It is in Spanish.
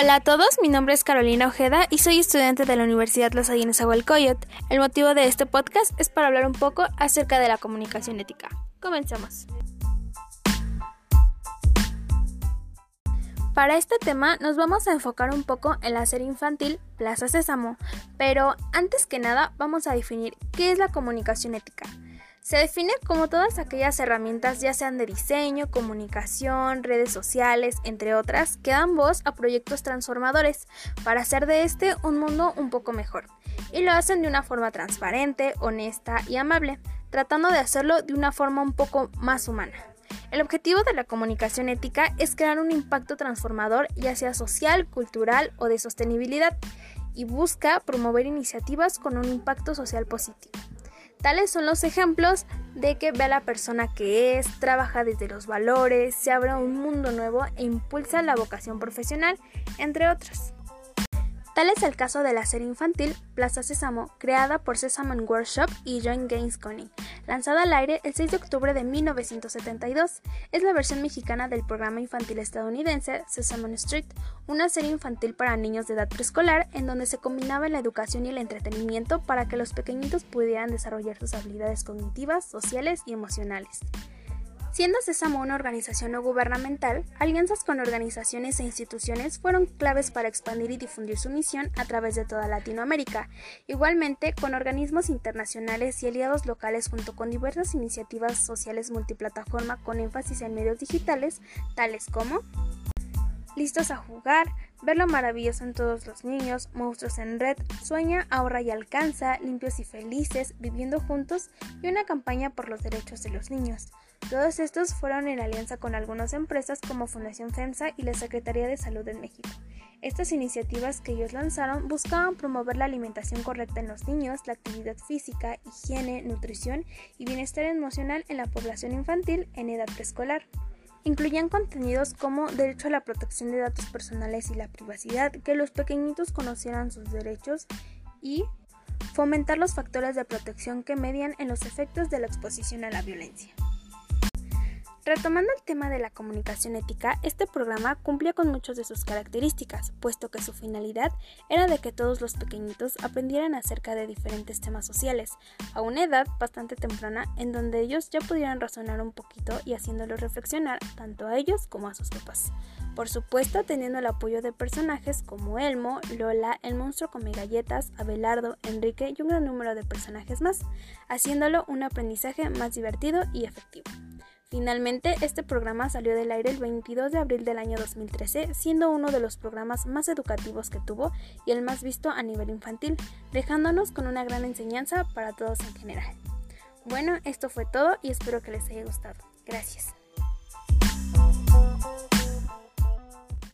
Hola a todos, mi nombre es Carolina Ojeda y soy estudiante de la Universidad Los Adines Agualcoyot. El motivo de este podcast es para hablar un poco acerca de la comunicación ética. Comencemos. Para este tema nos vamos a enfocar un poco en la serie infantil Plaza Sésamo, pero antes que nada vamos a definir qué es la comunicación ética. Se define como todas aquellas herramientas, ya sean de diseño, comunicación, redes sociales, entre otras, que dan voz a proyectos transformadores para hacer de este un mundo un poco mejor. Y lo hacen de una forma transparente, honesta y amable, tratando de hacerlo de una forma un poco más humana. El objetivo de la comunicación ética es crear un impacto transformador, ya sea social, cultural o de sostenibilidad, y busca promover iniciativas con un impacto social positivo. Tales son los ejemplos de que ve a la persona que es, trabaja desde los valores, se abre a un mundo nuevo e impulsa la vocación profesional, entre otros. Tal es el caso de la serie infantil Plaza Sésamo, creada por Sesame Workshop y John Gaines Conning, lanzada al aire el 6 de octubre de 1972. Es la versión mexicana del programa infantil estadounidense Sesame Street, una serie infantil para niños de edad preescolar en donde se combinaba la educación y el entretenimiento para que los pequeñitos pudieran desarrollar sus habilidades cognitivas, sociales y emocionales. Siendo Sésamo una organización no gubernamental, alianzas con organizaciones e instituciones fueron claves para expandir y difundir su misión a través de toda Latinoamérica, igualmente con organismos internacionales y aliados locales junto con diversas iniciativas sociales multiplataforma con énfasis en medios digitales, tales como Listos a jugar, ver lo maravilloso en todos los niños, monstruos en red, sueña, ahorra y alcanza, limpios y felices, viviendo juntos y una campaña por los derechos de los niños. Todos estos fueron en alianza con algunas empresas como Fundación FEMSA y la Secretaría de Salud en México. Estas iniciativas que ellos lanzaron buscaban promover la alimentación correcta en los niños, la actividad física, higiene, nutrición y bienestar emocional en la población infantil en edad preescolar. Incluían contenidos como derecho a la protección de datos personales y la privacidad, que los pequeñitos conocieran sus derechos y fomentar los factores de protección que median en los efectos de la exposición a la violencia. Retomando el tema de la comunicación ética, este programa cumplía con muchas de sus características, puesto que su finalidad era de que todos los pequeñitos aprendieran acerca de diferentes temas sociales, a una edad bastante temprana en donde ellos ya pudieran razonar un poquito y haciéndolos reflexionar tanto a ellos como a sus papás. Por supuesto, teniendo el apoyo de personajes como Elmo, Lola, el monstruo come galletas, Abelardo, Enrique y un gran número de personajes más, haciéndolo un aprendizaje más divertido y efectivo. Finalmente, este programa salió del aire el 22 de abril del año 2013, siendo uno de los programas más educativos que tuvo y el más visto a nivel infantil, dejándonos con una gran enseñanza para todos en general. Bueno, esto fue todo y espero que les haya gustado. Gracias.